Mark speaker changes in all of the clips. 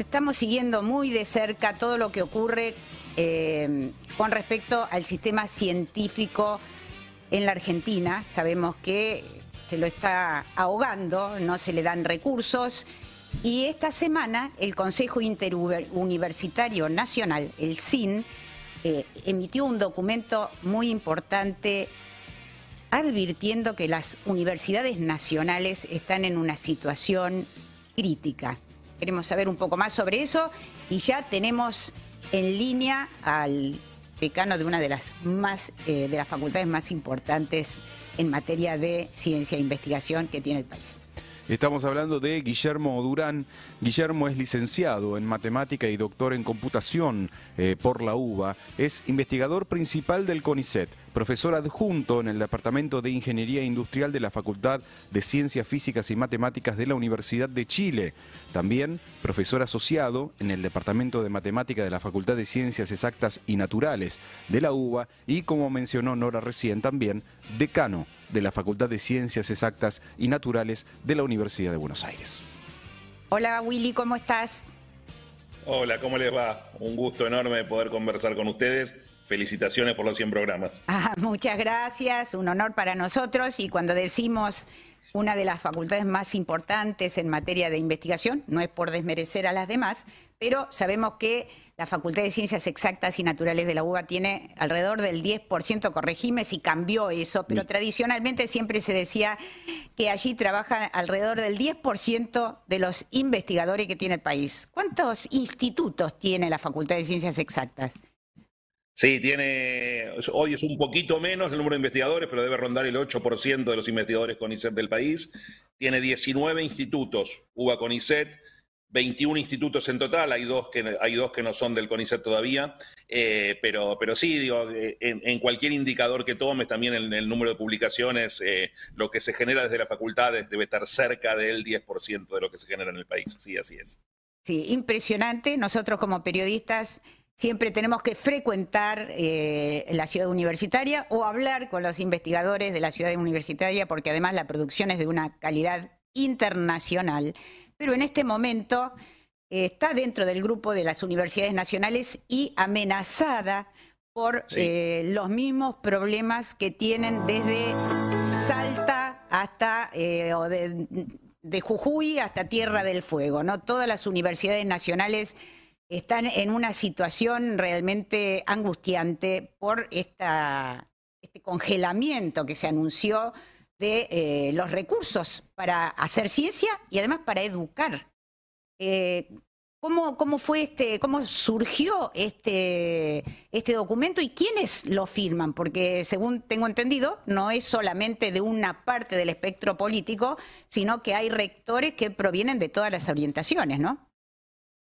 Speaker 1: Estamos, siguiendo muy de cerca todo lo que ocurre eh, con respecto al sistema científico en la Argentina. Sabemos que se lo está ahogando, no se le dan recursos. Y esta semana el Consejo Interuniversitario Nacional, el CIN, eh, emitió un documento muy importante advirtiendo que las universidades nacionales están en una situación crítica. Queremos saber un poco más sobre eso y ya tenemos en línea al decano de una de las más eh, de las facultades más importantes en materia de ciencia e investigación que tiene el país.
Speaker 2: Estamos hablando de Guillermo Durán. Guillermo es licenciado en matemática y doctor en computación eh, por la UBA. Es investigador principal del CONICET, profesor adjunto en el Departamento de Ingeniería Industrial de la Facultad de Ciencias Físicas y Matemáticas de la Universidad de Chile. También profesor asociado en el Departamento de Matemática de la Facultad de Ciencias Exactas y Naturales de la UBA y, como mencionó Nora recién, también decano de la Facultad de Ciencias Exactas y Naturales de la Universidad de Buenos Aires.
Speaker 1: Hola Willy, ¿cómo estás?
Speaker 3: Hola, ¿cómo les va? Un gusto enorme poder conversar con ustedes. Felicitaciones por los 100 programas.
Speaker 1: Ah, muchas gracias, un honor para nosotros y cuando decimos una de las facultades más importantes en materia de investigación, no es por desmerecer a las demás, pero sabemos que la Facultad de Ciencias Exactas y Naturales de la UBA tiene alrededor del 10%, corregime si cambió eso, pero tradicionalmente siempre se decía que allí trabajan alrededor del 10% de los investigadores que tiene el país. ¿Cuántos institutos tiene la Facultad de Ciencias Exactas?
Speaker 3: Sí, tiene, hoy es un poquito menos el número de investigadores, pero debe rondar el 8% de los investigadores CONICET del país. Tiene 19 institutos, UBA CONICET, 21 institutos en total, hay dos que, hay dos que no son del CONICET todavía, eh, pero, pero sí, digo, eh, en, cualquier indicador que tomes, también en el número de publicaciones, eh, lo que se genera desde las facultades debe estar cerca del 10% de lo que se genera en el país, sí, así es.
Speaker 1: Sí, impresionante. Nosotros como periodistas siempre tenemos que frecuentar la ciudad universitaria o hablar con los investigadores de la ciudad universitaria, porque además la producción es de una calidad internacional pero en este momento eh, está dentro del grupo de las universidades nacionales y amenazada por eh, los mismos problemas que tienen desde Salta hasta eh, de, Jujuy hasta Tierra del Fuego. ¿no? Todas las universidades nacionales están en una situación realmente angustiante por este congelamiento que se anunció de eh, los recursos para hacer ciencia y además para educar. Eh, ¿cómo, ¿Cómo fue este, cómo surgió este, este documento y quiénes lo firman? Porque según tengo entendido, no es solamente de una parte del espectro político, sino que hay rectores que provienen de todas las orientaciones, ¿no?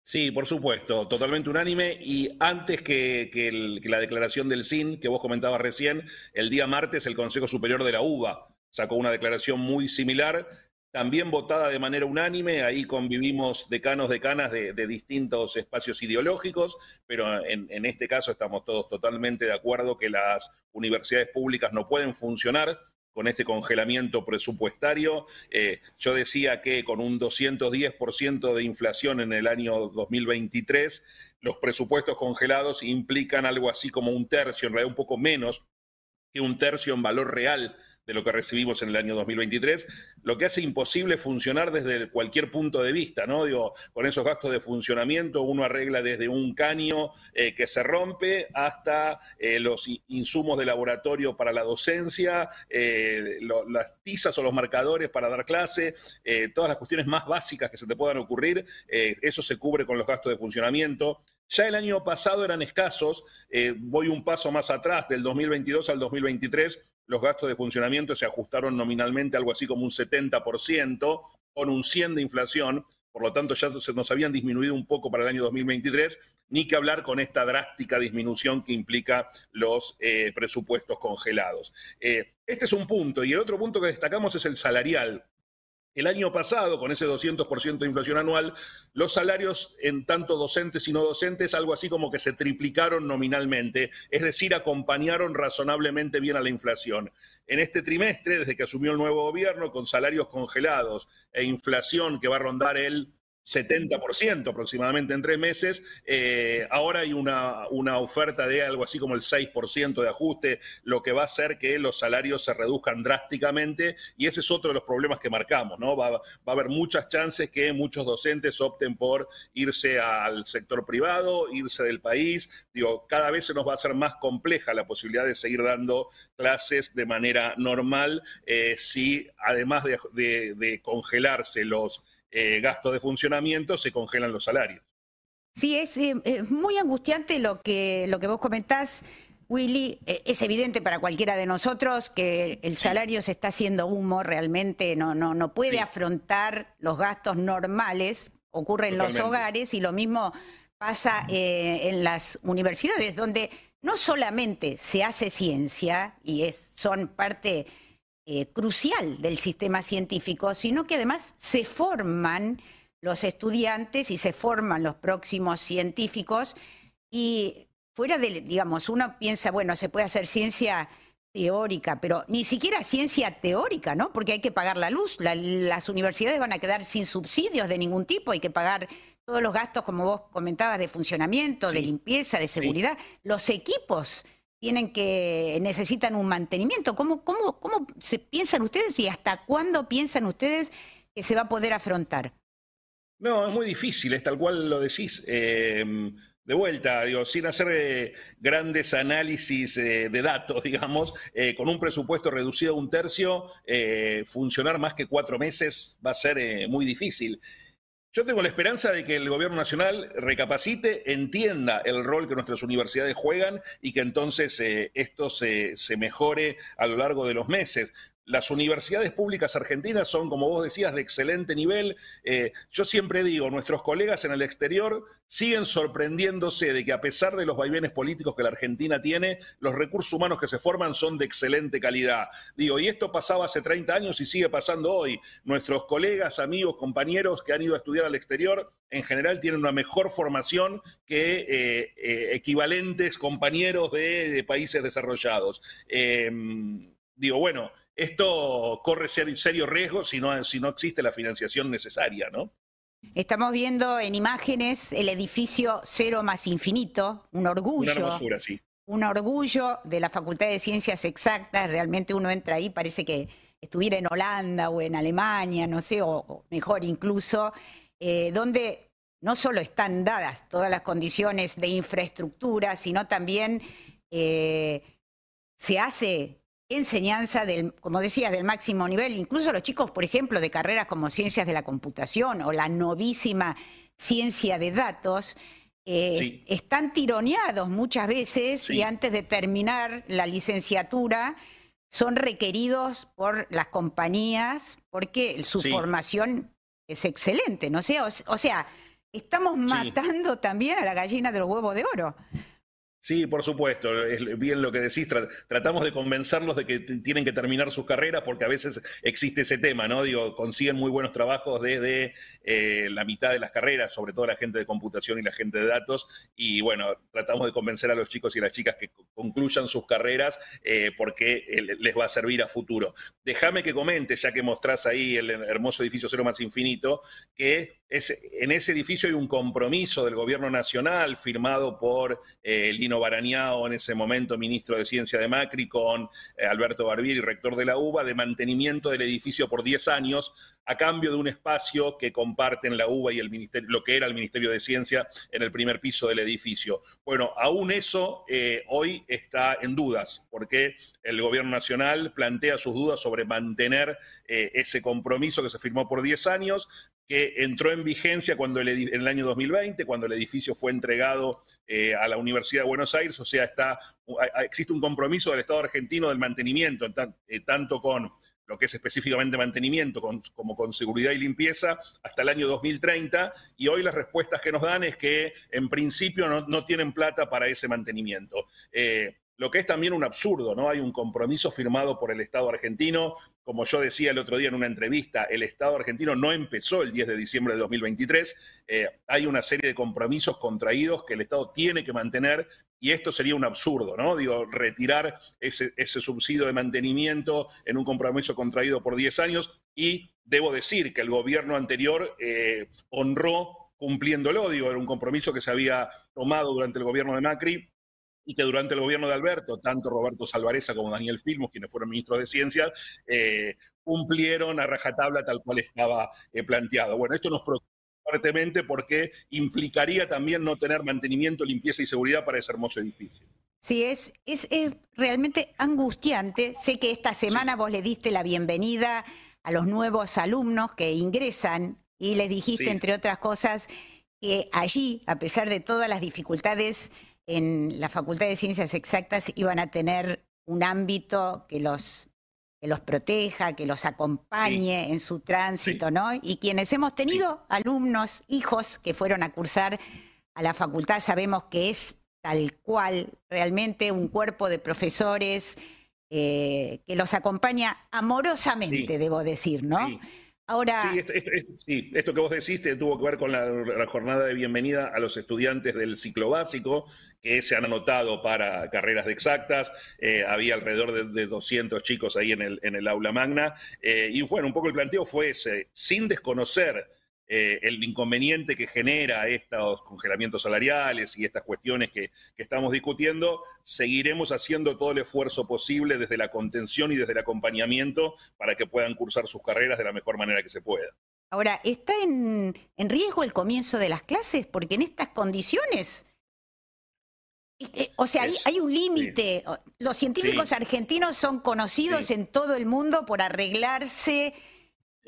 Speaker 3: Sí, por supuesto, totalmente unánime. Y antes que, la declaración del CIN, que vos comentabas recién, el día martes el Consejo Superior de la UBA sacó una declaración muy similar, también votada de manera unánime, ahí convivimos decanos, decanas de, de distintos espacios ideológicos, pero en, este caso estamos todos totalmente de acuerdo que las universidades públicas no pueden funcionar con este congelamiento presupuestario. Eh, yo decía que con un 210% de inflación en el año 2023, los presupuestos congelados implican algo así como un tercio, en realidad un poco menos que un tercio en valor real de lo que recibimos en el año 2023, lo que hace imposible funcionar desde cualquier punto de vista, ¿no? Digo, con esos gastos de funcionamiento uno arregla desde un caño eh, que se rompe hasta eh, los insumos de laboratorio para la docencia, eh, las tizas o los marcadores para dar clase, todas las cuestiones más básicas que se te puedan ocurrir, eso se cubre con los gastos de funcionamiento. Ya el año pasado eran escasos, voy un paso más atrás, del 2022 al 2023 los gastos de funcionamiento se ajustaron nominalmente algo así como un 70%, con un 100 de inflación, por lo tanto ya se nos habían disminuido un poco para el año 2023, ni que hablar con esta drástica disminución que implica los eh, presupuestos congelados. Eh, este es un punto, y el otro punto que destacamos es el salarial. El año pasado, con ese 200% de inflación anual, los salarios en tanto docentes y no docentes, algo así como que se triplicaron nominalmente, es decir, acompañaron razonablemente bien a la inflación. En este trimestre, desde que asumió el nuevo gobierno, con salarios congelados e inflación que va a rondar el 70% aproximadamente en tres meses. Eh, ahora hay una, una, oferta de algo así como el 6% de ajuste, lo que va a hacer que los salarios se reduzcan drásticamente y ese es otro de los problemas que marcamos, ¿no? Va, va a haber muchas chances que muchos docentes opten por irse al sector privado, irse del país. Digo, cada vez se nos va a hacer más compleja la posibilidad de seguir dando clases de manera normal eh, si además de, de congelarse los eh, gastos de funcionamiento, se congelan los salarios.
Speaker 1: Sí, es, eh, muy angustiante lo que, lo que vos comentás. Willy, eh, es evidente para cualquiera de nosotros que el salario se está haciendo humo realmente, no, no, no puede afrontar los gastos normales, ocurre en los hogares y lo mismo pasa en las universidades, donde no solamente se hace ciencia y es, son parte eh, crucial del sistema científico, sino que además se forman los estudiantes y se forman los próximos científicos. Y fuera de, digamos, uno piensa, bueno, se puede hacer ciencia teórica, pero ni siquiera ciencia teórica, ¿no? Porque hay que pagar la luz, las universidades van a quedar sin subsidios de ningún tipo, hay que pagar todos los gastos, como vos comentabas, de funcionamiento, de limpieza, de seguridad, los equipos tienen que, necesitan un mantenimiento. ¿Cómo, cómo, cómo se piensan ustedes y hasta cuándo piensan ustedes que se va a poder afrontar?
Speaker 3: No, es muy difícil, es tal cual lo decís. Em, de vuelta, digo, sin hacer eh, grandes análisis eh, de datos, digamos, eh, con un presupuesto reducido a un tercio, funcionar más que cuatro meses va a ser muy difícil. Yo tengo la esperanza de que el gobierno nacional recapacite, entienda el rol que nuestras universidades juegan y que entonces eh, esto se, mejore a lo largo de los meses. Las universidades públicas argentinas son, como vos decías, de excelente nivel. Eh, yo siempre digo, nuestros colegas en el exterior siguen sorprendiéndose de que a pesar de los vaivenes políticos que la Argentina tiene, los recursos humanos que se forman son de excelente calidad. Digo, y esto pasaba hace 30 años y sigue pasando hoy. Nuestros colegas, amigos, compañeros que han ido a estudiar al exterior, en general tienen una mejor formación que eh, eh, equivalentes compañeros de, países desarrollados. digo, bueno esto corre serio riesgo si no, si no existe la financiación necesaria, ¿no?
Speaker 1: Estamos viendo en imágenes el edificio Cero más Infinito, un orgullo.
Speaker 3: Una hermosura, sí.
Speaker 1: Un orgullo de la Facultad de Ciencias Exactas. Realmente uno entra ahí, parece que estuviera en Holanda o en Alemania, no sé, o, mejor incluso, eh, donde no solo están dadas todas las condiciones de infraestructura, sino también eh, se hace enseñanza del, como decías, del máximo nivel. Incluso los chicos, por ejemplo, de carreras como ciencias de la computación o la novísima ciencia de datos, eh, están tironeados muchas veces y antes de terminar la licenciatura son requeridos por las compañías porque su formación es excelente, ¿no? O o sea estamos matando también a la gallina de los huevos de oro.
Speaker 3: Sí, por supuesto, es bien lo que decís. Tratamos de convencerlos de que tienen que terminar sus carreras porque a veces existe ese tema, ¿no? Digo, consiguen muy buenos trabajos desde eh, la mitad de las carreras, sobre todo la gente de computación y la gente de datos. Y bueno, tratamos de convencer a los chicos y las chicas que concluyan sus carreras eh, porque eh, les va a servir a futuro. Déjame que comente, ya que mostrás ahí el hermoso edificio Cero Más Infinito, que en ese edificio hay un compromiso del gobierno nacional firmado por Lino En ese momento ministro de Ciencia de Macri, con eh, Alberto Barbieri, rector de la UBA, de mantenimiento del edificio por 10 años, a cambio de un espacio que comparten la UBA y el ministerio, lo que era el Ministerio de Ciencia en el primer piso del edificio. Bueno, aún eso eh, hoy está en dudas, porque el gobierno nacional plantea sus dudas sobre mantener eh, ese compromiso que se firmó por 10 años, que entró en vigencia cuando en el año 2020, cuando el edificio fue entregado eh, a la Universidad de Buenos Aires, o sea, está, existe un compromiso del Estado argentino del mantenimiento, tanto con lo que es específicamente mantenimiento, como con seguridad y limpieza, hasta el año 2030, y hoy las respuestas que nos dan es que en principio no, tienen plata para ese mantenimiento. Eh, lo que es también un absurdo, ¿no? Hay un compromiso firmado por el Estado argentino. Como yo decía el otro día en una entrevista, el Estado argentino no empezó el 10 de diciembre de 2023. Eh, hay una serie de compromisos contraídos que el Estado tiene que mantener y esto sería un absurdo, ¿no? Digo, retirar ese, subsidio de mantenimiento en un compromiso contraído por 10 años y debo decir que el gobierno anterior eh, honró cumpliéndolo, digo, era un compromiso que se había tomado durante el gobierno de Macri y que durante el gobierno de Alberto, tanto Roberto Salvareza como Daniel Filmos, quienes fueron ministros de Ciencias, eh, cumplieron a rajatabla tal cual estaba eh, planteado. Bueno, esto nos preocupa fuertemente porque implicaría también no tener mantenimiento, limpieza y seguridad para ese hermoso edificio.
Speaker 1: Sí, es, es, realmente angustiante. Sé que esta semana vos le diste la bienvenida a los nuevos alumnos que ingresan y les dijiste, entre otras cosas, que allí, a pesar de todas las dificultades en la Facultad de Ciencias Exactas, iban a tener un ámbito que los, que los proteja, que los acompañe en su tránsito, ¿no? Y quienes hemos tenido alumnos, hijos que fueron a cursar a la facultad, sabemos que es tal cual realmente un cuerpo de profesores eh, que los acompaña amorosamente, debo decir, ¿no?
Speaker 3: Ahora... Sí esto, que vos decís tuvo que ver con la, jornada de bienvenida a los estudiantes del ciclo básico que se han anotado para carreras de exactas. Eh, había alrededor de, 200 chicos ahí en el, en el aula magna. Eh, y bueno, un poco el planteo fue ese, sin desconocer eh, el inconveniente que genera estos congelamientos salariales y estas cuestiones que, estamos discutiendo, seguiremos haciendo todo el esfuerzo posible desde la contención y desde el acompañamiento para que puedan cursar sus carreras de la mejor manera que se pueda.
Speaker 1: Ahora, ¿está en, riesgo el comienzo de las clases? Porque en estas condiciones... O sea, hay, un límite. Los científicos argentinos son conocidos en todo el mundo por arreglarse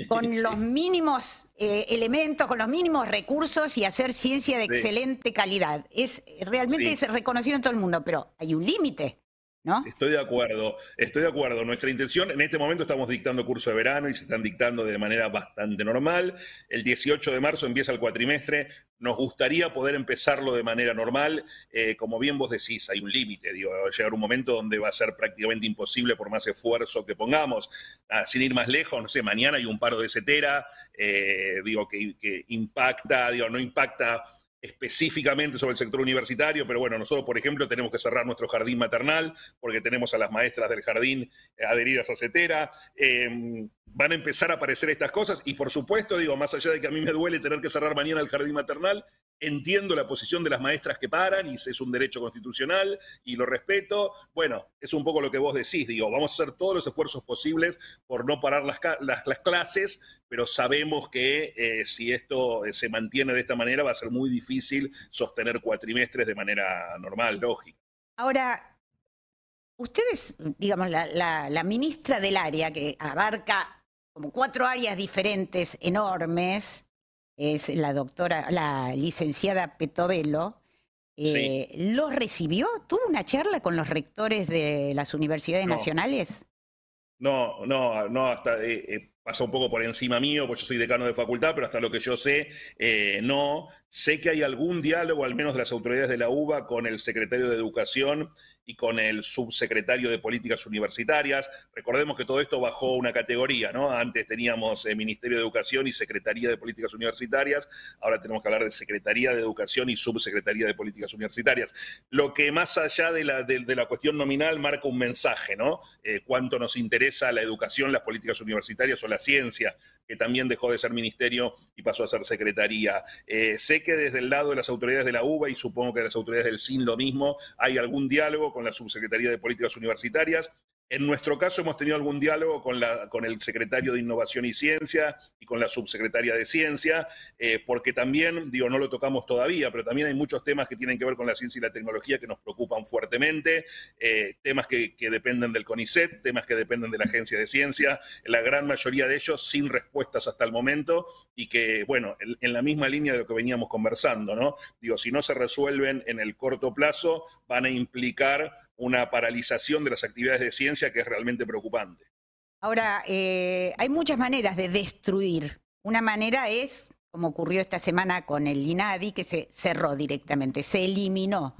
Speaker 1: con los mínimos eh, elementos, con los mínimos recursos y hacer ciencia de excelente calidad. Es realmente es reconocido en todo el mundo, pero hay un límite.
Speaker 3: Estoy de acuerdo, estoy de acuerdo. Nuestra intención, en este momento estamos dictando curso de verano y se están dictando de manera bastante normal. El 18 de marzo empieza el cuatrimestre. Nos gustaría poder empezarlo de manera normal. Eh, como bien vos decís, hay un límite. Va a llegar un momento donde va a ser prácticamente imposible por más esfuerzo que pongamos. Ah, sin ir más lejos, no sé, mañana hay un paro de cetera, eh, digo, que impacta, digo, no impacta específicamente sobre el sector universitario, pero bueno, nosotros, por ejemplo, tenemos que cerrar nuestro jardín maternal porque tenemos a las maestras del jardín eh, adheridas a CETERA. Em, van a empezar a aparecer estas cosas y por supuesto, digo, más allá de que a mí me duele tener que cerrar mañana el jardín maternal, entiendo la posición de las maestras que paran y es un derecho constitucional y lo respeto. Bueno, es un poco lo que vos decís, digo, vamos a hacer todos los esfuerzos posibles por no parar las, las, clases, pero sabemos que eh, si esto eh, se mantiene de esta manera va a ser muy difícil sostener cuatrimestres de manera normal, lógica.
Speaker 1: Ahora, ustedes, digamos, la, la ministra del área que abarca como cuatro áreas diferentes enormes, es la doctora, la licenciada Petovelo, eh, ¿los recibió? ¿Tuvo una charla con los rectores de las universidades nacionales?
Speaker 3: No, no, no, hasta eh, eh, pasa un poco por encima mío, pues yo soy decano de facultad, pero hasta lo que yo sé, no. Sé que hay algún diálogo, al menos de las autoridades de la UBA, con el secretario de Educación y con el subsecretario de Políticas Universitarias. Recordemos que todo esto bajó una categoría, ¿no? Antes teníamos eh, Ministerio de Educación y Secretaría de Políticas Universitarias, ahora tenemos que hablar de Secretaría de Educación y Subsecretaría de Políticas Universitarias. Lo que más allá de la, de, la cuestión nominal marca un mensaje, ¿no? Eh, cuánto nos interesa la educación, las políticas universitarias o la ciencia, que también dejó de ser ministerio y pasó a ser secretaría. Eh, sé que desde el lado de las autoridades de la UBA y supongo que de las autoridades del CIN lo mismo, hay algún diálogo con la Subsecretaría de Políticas Universitarias. En nuestro caso hemos tenido algún diálogo con, el secretario de Innovación y Ciencia y con la subsecretaria de Ciencia, eh, porque también, digo, no lo tocamos todavía, pero también hay muchos temas que tienen que ver con la ciencia y la tecnología que nos preocupan fuertemente, eh, temas que, dependen del CONICET, temas que dependen de la Agencia de Ciencia, la gran mayoría de ellos sin respuestas hasta el momento y que, bueno, en, en la misma línea de lo que veníamos conversando, ¿no? Digo, si no se resuelven en el corto plazo, van a implicar una paralización de las actividades de ciencia que es realmente preocupante.
Speaker 1: Ahora, eh, hay muchas maneras de destruir. Una manera es, como ocurrió esta semana con el INADI, que se cerró directamente, se eliminó.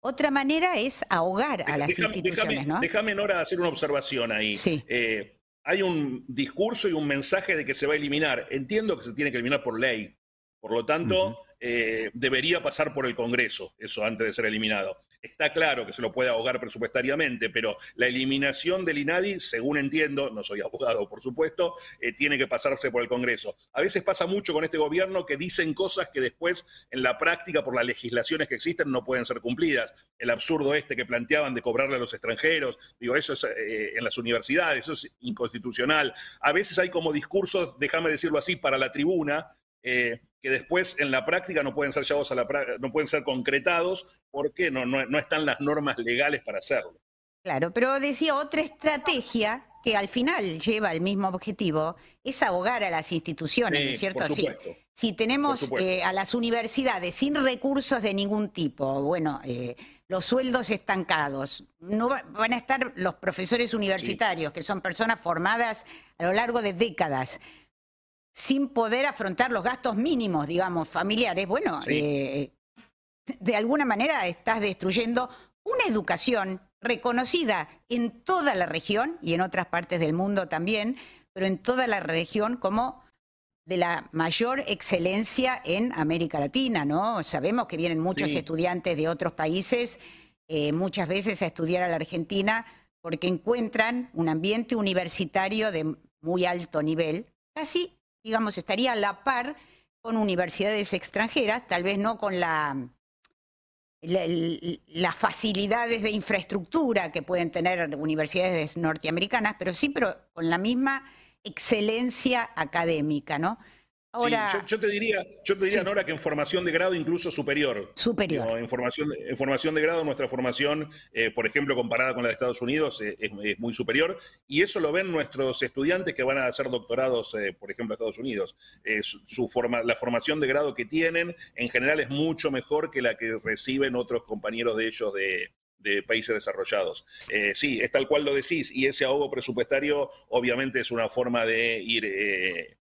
Speaker 1: Otra manera es ahogar a las instituciones, ¿no?
Speaker 3: Déjame, Nora, hacer una observación ahí.
Speaker 1: Sí.
Speaker 3: Eh, hay un discurso y un mensaje de que se va a eliminar. Entiendo que se tiene que eliminar por ley. Por lo tanto, eh, debería pasar por el Congreso, eso antes de ser eliminado. Está claro que se lo puede ahogar presupuestariamente, pero la eliminación del INADI, según entiendo, no soy abogado por supuesto, eh, tiene que pasarse por el Congreso. A veces pasa mucho con este gobierno que dicen cosas que después en la práctica, por las legislaciones que existen, no pueden ser cumplidas. El absurdo este que planteaban de cobrarle a los extranjeros, digo, eso es eh, en las universidades, eso es inconstitucional. A veces hay como discursos, déjame decirlo así, para la tribuna, eh, que después en la práctica no pueden ser llevados a la no pueden ser concretados porque no, no, están las normas legales para hacerlo.
Speaker 1: Claro, pero decía otra estrategia que al final lleva el mismo objetivo, es ahogar a las instituciones, ¿no es cierto?
Speaker 3: Si,
Speaker 1: si tenemos eh, a las universidades sin recursos de ningún tipo, bueno, eh, los sueldos estancados, no van a estar los profesores universitarios, que son personas formadas a lo largo de décadas sin poder afrontar los gastos mínimos, digamos, familiares, bueno, eh, de alguna manera estás destruyendo una educación reconocida en toda la región y en otras partes del mundo también, pero en toda la región como de la mayor excelencia en América Latina, ¿no? Sabemos que vienen muchos estudiantes de otros países, eh, muchas veces a estudiar a la Argentina, porque encuentran un ambiente universitario de muy alto nivel, casi digamos, estaría a la par con universidades extranjeras, tal vez no con la, las facilidades de infraestructura que pueden tener universidades norteamericanas, pero sí, pero con la misma excelencia académica, ¿no?
Speaker 3: Yo, te diría, yo te diría Nora, que en formación de grado incluso superior.
Speaker 1: Superior.
Speaker 3: en, formación, en formación de grado, nuestra formación, eh, por ejemplo, comparada con la de Estados Unidos, eh, es, muy superior. Y eso lo ven nuestros estudiantes que van a hacer doctorados, eh, por ejemplo, a Estados Unidos. Su, forma, la formación de grado que tienen, en general, es mucho mejor que la que reciben otros compañeros de ellos de, de países desarrollados. sí, es tal cual lo decís, y ese ahogo presupuestario obviamente es una forma de ir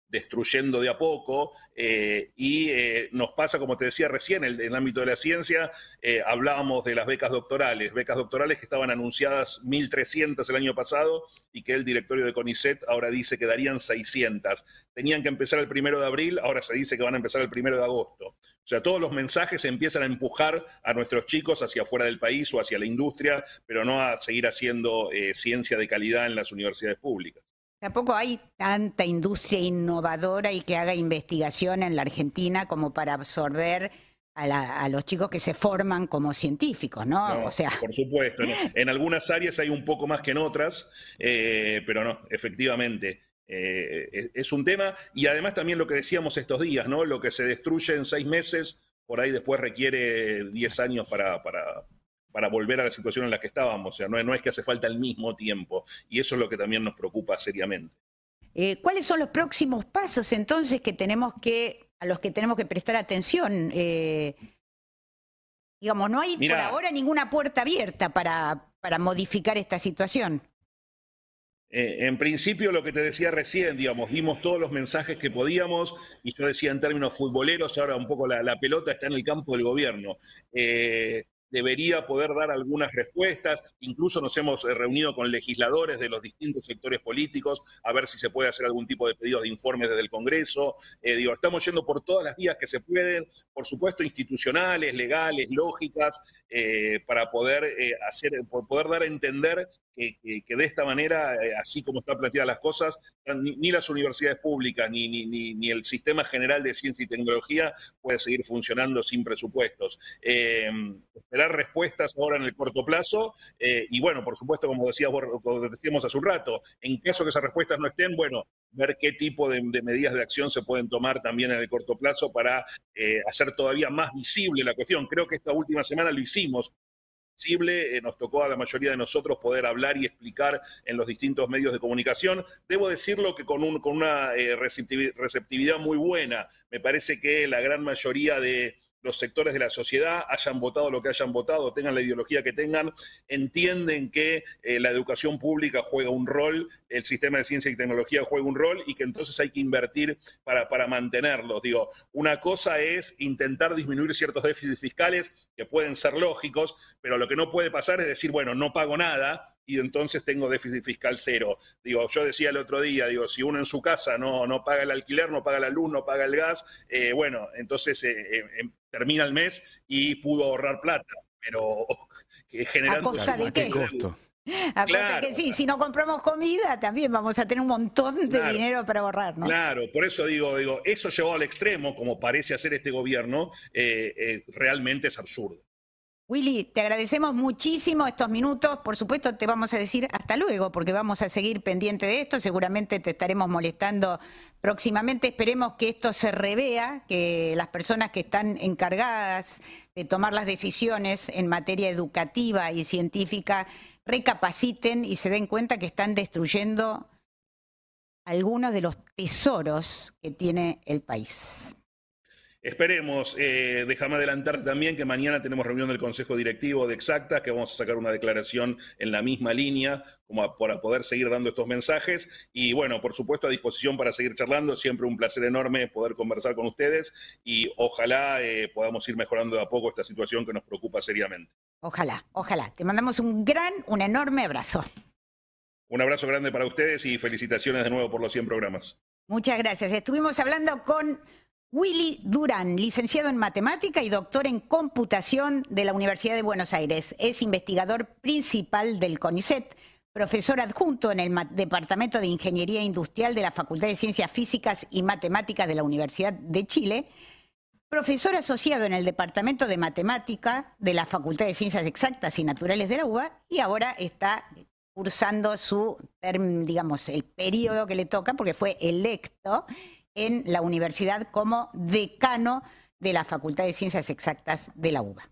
Speaker 3: destruyendo de a poco eh, y eh, nos pasa, como te decía recién, en el, ámbito de la ciencia, eh, hablábamos de las becas doctorales, becas doctorales que estaban anunciadas 1.300 el año pasado y que el directorio de CONICET ahora dice que darían 600. Tenían que empezar el primero de abril, ahora se dice que van a empezar el primero de agosto. O sea, todos los mensajes empiezan a empujar a nuestros chicos hacia afuera del país o hacia la industria, pero no a seguir haciendo ciencia de calidad en las universidades públicas.
Speaker 1: Tampoco hay tanta industria innovadora y que haga investigación en la Argentina como para absorber a, los chicos que se forman como científicos, ¿no?
Speaker 3: o sea... Por supuesto, en algunas áreas hay un poco más que en otras, eh, pero no, efectivamente. Eh, es un tema, y además también lo que decíamos estos días, ¿no? Lo que se destruye en seis meses, por ahí después requiere diez años para, para, para volver a la situación en la que estábamos. O sea, no, es que hace falta el mismo tiempo. Y eso es lo que también nos preocupa seriamente.
Speaker 1: Eh, ¿Cuáles son los próximos pasos entonces que tenemos que, a los que tenemos que prestar atención? Eh, digamos, no hay por ahora ninguna puerta abierta para, para modificar esta situación.
Speaker 3: Eh, en principio, lo que te decía recién, digamos, dimos todos los mensajes que podíamos, y yo decía en términos futboleros, ahora un poco la, pelota está en el campo del gobierno debería poder dar algunas respuestas. Incluso nos hemos eh, reunido con legisladores de los distintos sectores políticos a ver si se puede hacer algún tipo de pedidos de informes desde el Congreso. Eh, digo, estamos yendo por todas las vías que se pueden, por supuesto institucionales, legales, lógicas, eh, para poder hacer, poder dar a entender que, de esta manera, así como están planteadas las cosas, ni, las universidades públicas ni, ni, ni, el sistema general de ciencia y tecnología puede seguir funcionando sin presupuestos esperar respuestas ahora en el corto plazo. Eh, y bueno, por supuesto, como, decíamos, decíamos hace un rato, en caso que esas respuestas no estén, bueno, ver qué tipo de, medidas de acción se pueden tomar también en el corto plazo para eh, hacer todavía más visible la cuestión. Creo que esta última semana lo hicimos. Eh, nos tocó a la mayoría de nosotros poder hablar y explicar en los distintos medios de comunicación. Debo decirlo que con, un, con una receptividad muy buena. Me parece que la gran mayoría de, los sectores de la sociedad, hayan votado lo que hayan votado, tengan la ideología que tengan, entienden que eh, la educación pública juega un rol, el sistema de ciencia y tecnología juega un rol y que entonces hay que invertir para, para mantenerlos. Digo, una cosa es intentar disminuir ciertos déficits fiscales que pueden ser lógicos, pero lo que no puede pasar es decir, bueno, no pago nada y entonces tengo déficit fiscal cero. Digo, yo decía el otro día, digo, si uno en su casa no, no paga el alquiler, no paga la luz, no paga el gas, eh, bueno, entonces eh, eh, em, termina el mes y pudo ahorrar plata, pero generando...
Speaker 1: ¿A costa de qué? A que sí, si no compramos comida, también vamos a tener un montón de dinero para ahorrar, ¿no?
Speaker 3: Claro, por eso digo, digo, eso llevado al extremo, como parece hacer este gobierno, realmente es absurdo.
Speaker 1: Willy, te agradecemos muchísimo estos minutos. Por supuesto, te vamos a decir hasta luego, porque vamos a seguir pendiente de esto. Seguramente te estaremos molestando próximamente. Esperemos que esto se revea, que las personas que están encargadas de tomar las decisiones en materia educativa y científica recapaciten y se den cuenta que están destruyendo algunos de los tesoros que tiene el país.
Speaker 3: Esperemos, eh, déjame adelantar también que mañana tenemos reunión del Consejo Directivo de Exacta, que vamos a sacar una declaración en la misma línea como para poder seguir dando estos mensajes. Y bueno, por supuesto, a disposición para seguir charlando. Siempre un placer enorme poder conversar con ustedes y ojalá eh, podamos ir mejorando de a poco esta situación que nos preocupa seriamente.
Speaker 1: Ojalá, ojalá. Te mandamos un gran, un enorme abrazo.
Speaker 3: Un abrazo grande para ustedes y felicitaciones de nuevo por los 100 programas.
Speaker 1: Muchas gracias. Estuvimos hablando con... Willy Durán, licenciado en matemática y doctor en computación de la Universidad de Buenos Aires. Es investigador principal del CONICET, profesor adjunto en el Departamento de Ingeniería Industrial de la Facultad de Ciencias Físicas y Matemáticas de la Universidad de Chile, profesor asociado en el Departamento de Matemática de la Facultad de Ciencias Exactas y Naturales de la UBA y ahora está cursando su, digamos, el periodo que le toca porque fue electo en la universidad como decano de la Facultad de Ciencias Exactas de la UBA.